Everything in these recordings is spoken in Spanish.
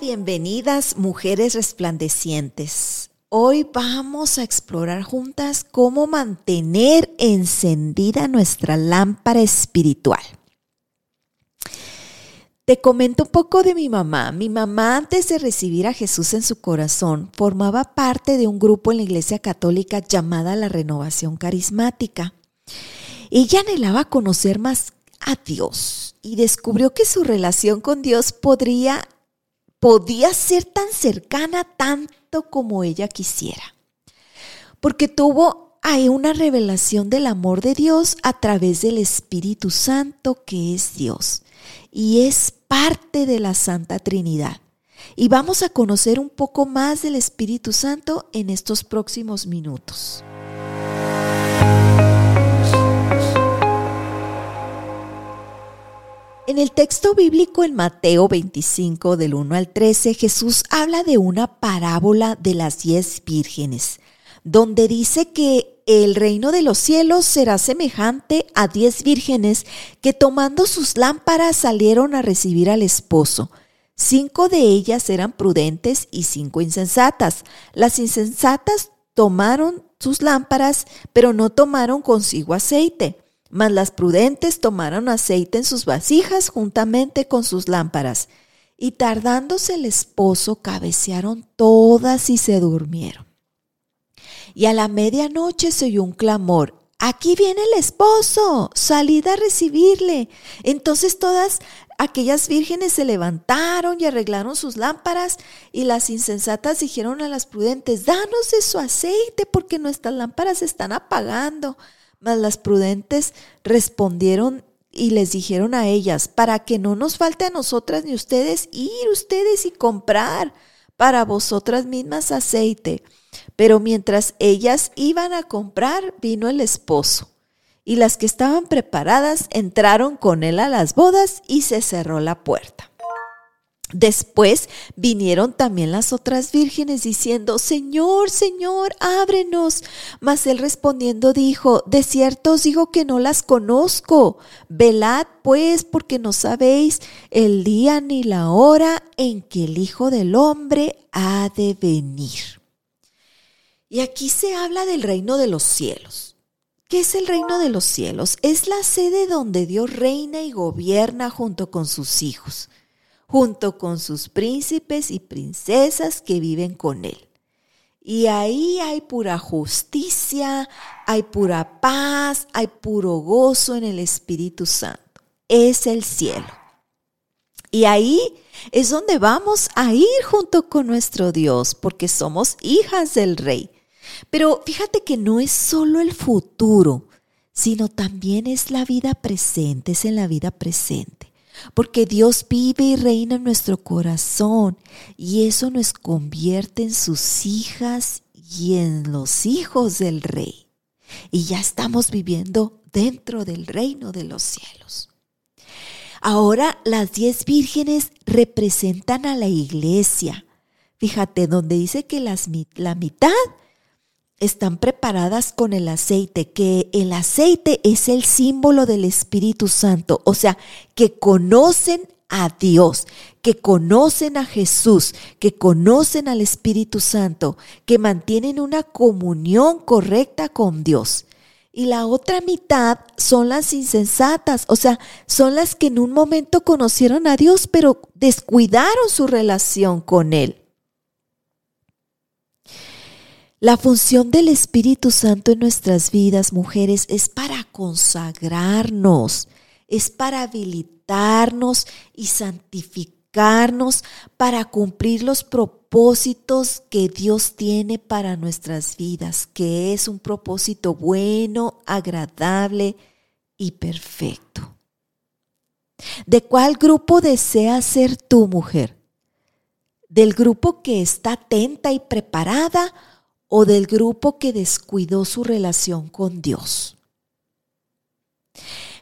Bienvenidas mujeres resplandecientes. Hoy vamos a explorar juntas cómo mantener encendida nuestra lámpara espiritual. Te comento un poco de mi mamá. Mi mamá antes de recibir a Jesús en su corazón formaba parte de un grupo en la Iglesia Católica llamada la Renovación Carismática. Ella anhelaba conocer más a Dios y descubrió que su relación con Dios podría podía ser tan cercana tanto como ella quisiera. Porque tuvo ahí una revelación del amor de Dios a través del Espíritu Santo que es Dios y es parte de la Santa Trinidad. Y vamos a conocer un poco más del Espíritu Santo en estos próximos minutos. En el texto bíblico en Mateo 25 del 1 al 13, Jesús habla de una parábola de las diez vírgenes, donde dice que el reino de los cielos será semejante a diez vírgenes que tomando sus lámparas salieron a recibir al esposo. Cinco de ellas eran prudentes y cinco insensatas. Las insensatas tomaron sus lámparas, pero no tomaron consigo aceite. Mas las prudentes tomaron aceite en sus vasijas juntamente con sus lámparas, y tardándose el esposo cabecearon todas y se durmieron. Y a la medianoche se oyó un clamor, aquí viene el esposo, salid a recibirle. Entonces todas aquellas vírgenes se levantaron y arreglaron sus lámparas, y las insensatas dijeron a las prudentes, danos de su aceite, porque nuestras lámparas se están apagando. Mas las prudentes respondieron y les dijeron a ellas, para que no nos falte a nosotras ni ustedes, ir ustedes y comprar para vosotras mismas aceite. Pero mientras ellas iban a comprar, vino el esposo. Y las que estaban preparadas entraron con él a las bodas y se cerró la puerta. Después vinieron también las otras vírgenes diciendo, Señor, Señor, ábrenos. Mas él respondiendo dijo, de cierto os digo que no las conozco. Velad pues porque no sabéis el día ni la hora en que el Hijo del Hombre ha de venir. Y aquí se habla del reino de los cielos. ¿Qué es el reino de los cielos? Es la sede donde Dios reina y gobierna junto con sus hijos junto con sus príncipes y princesas que viven con él. Y ahí hay pura justicia, hay pura paz, hay puro gozo en el Espíritu Santo. Es el cielo. Y ahí es donde vamos a ir junto con nuestro Dios, porque somos hijas del Rey. Pero fíjate que no es solo el futuro, sino también es la vida presente, es en la vida presente porque Dios vive y reina en nuestro corazón y eso nos convierte en sus hijas y en los hijos del Rey. Y ya estamos viviendo dentro del reino de los cielos. Ahora las diez vírgenes representan a la iglesia. Fíjate, donde dice que las, la mitad están preparadas con el aceite, que el aceite es el símbolo del Espíritu Santo, o sea, que conocen a Dios, que conocen a Jesús, que conocen al Espíritu Santo, que mantienen una comunión correcta con Dios. Y la otra mitad son las insensatas, o sea, son las que en un momento conocieron a Dios, pero descuidaron su relación con Él. La función del Espíritu Santo en nuestras vidas, mujeres, es para consagrarnos, es para habilitarnos y santificarnos para cumplir los propósitos que Dios tiene para nuestras vidas, que es un propósito bueno, agradable y perfecto. ¿De cuál grupo deseas ser tu mujer? ¿Del grupo que está atenta y preparada o del grupo que descuidó su relación con Dios?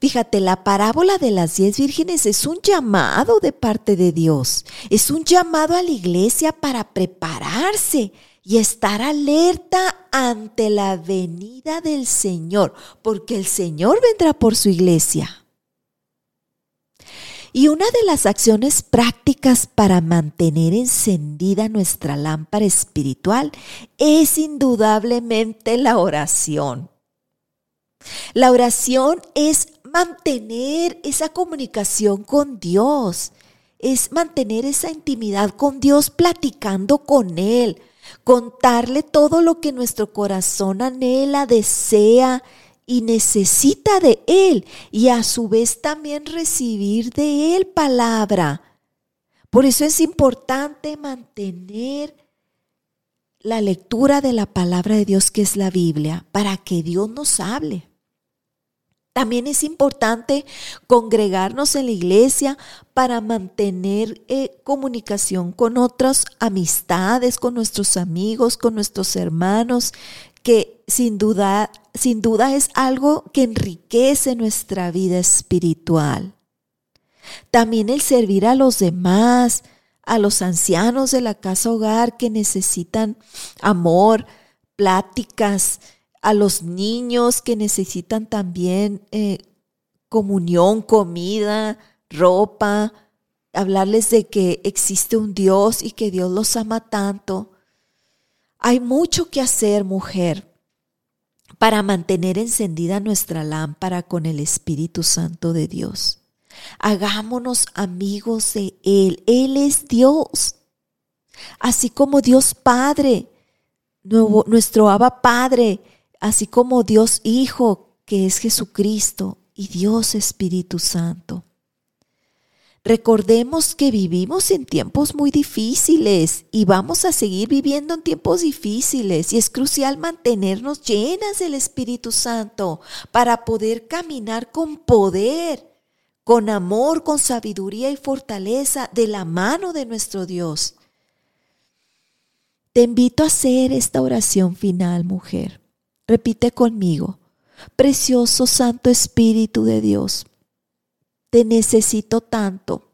Fíjate, la parábola de las diez vírgenes es un llamado de parte de Dios. Es un llamado a la iglesia para prepararse y estar alerta ante la venida del Señor, porque el Señor vendrá por su iglesia. Y una de las acciones prácticas para mantener encendida nuestra lámpara espiritual es indudablemente la oración. La oración es mantener esa comunicación con Dios, es mantener esa intimidad con Dios platicando con Él, contarle todo lo que nuestro corazón anhela, desea y necesita de Él y a su vez también recibir de Él palabra. Por eso es importante mantener la lectura de la palabra de Dios que es la Biblia para que Dios nos hable. También es importante congregarnos en la iglesia para mantener eh, comunicación con otras amistades, con nuestros amigos, con nuestros hermanos, que sin duda, sin duda es algo que enriquece nuestra vida espiritual. También el servir a los demás, a los ancianos de la casa hogar que necesitan amor, pláticas, a los niños que necesitan también eh, comunión, comida, ropa, hablarles de que existe un Dios y que Dios los ama tanto. Hay mucho que hacer, mujer, para mantener encendida nuestra lámpara con el Espíritu Santo de Dios. Hagámonos amigos de Él. Él es Dios. Así como Dios Padre, nuestro Abba Padre, así como Dios Hijo, que es Jesucristo, y Dios Espíritu Santo. Recordemos que vivimos en tiempos muy difíciles y vamos a seguir viviendo en tiempos difíciles y es crucial mantenernos llenas del Espíritu Santo para poder caminar con poder, con amor, con sabiduría y fortaleza de la mano de nuestro Dios. Te invito a hacer esta oración final, mujer. Repite conmigo, precioso Santo Espíritu de Dios, te necesito tanto.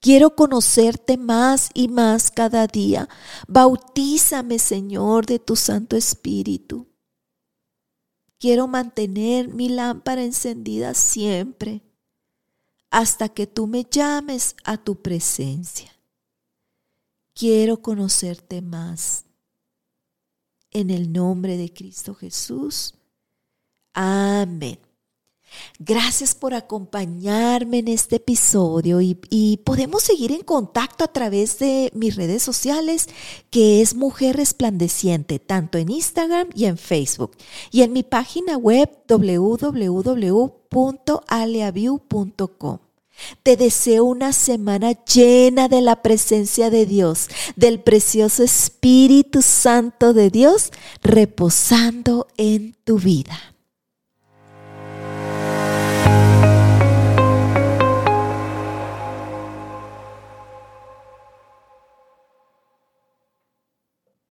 Quiero conocerte más y más cada día. Bautízame, Señor, de tu Santo Espíritu. Quiero mantener mi lámpara encendida siempre hasta que tú me llames a tu presencia. Quiero conocerte más en el nombre de Cristo Jesús. Amén. Gracias por acompañarme en este episodio y, podemos seguir en contacto a través de mis redes sociales que es Mujer Resplandeciente, tanto en Instagram y en Facebook, y en mi página web www.aleaview.com. Te deseo una semana llena de la presencia de Dios, del precioso Espíritu Santo de Dios reposando en tu vida.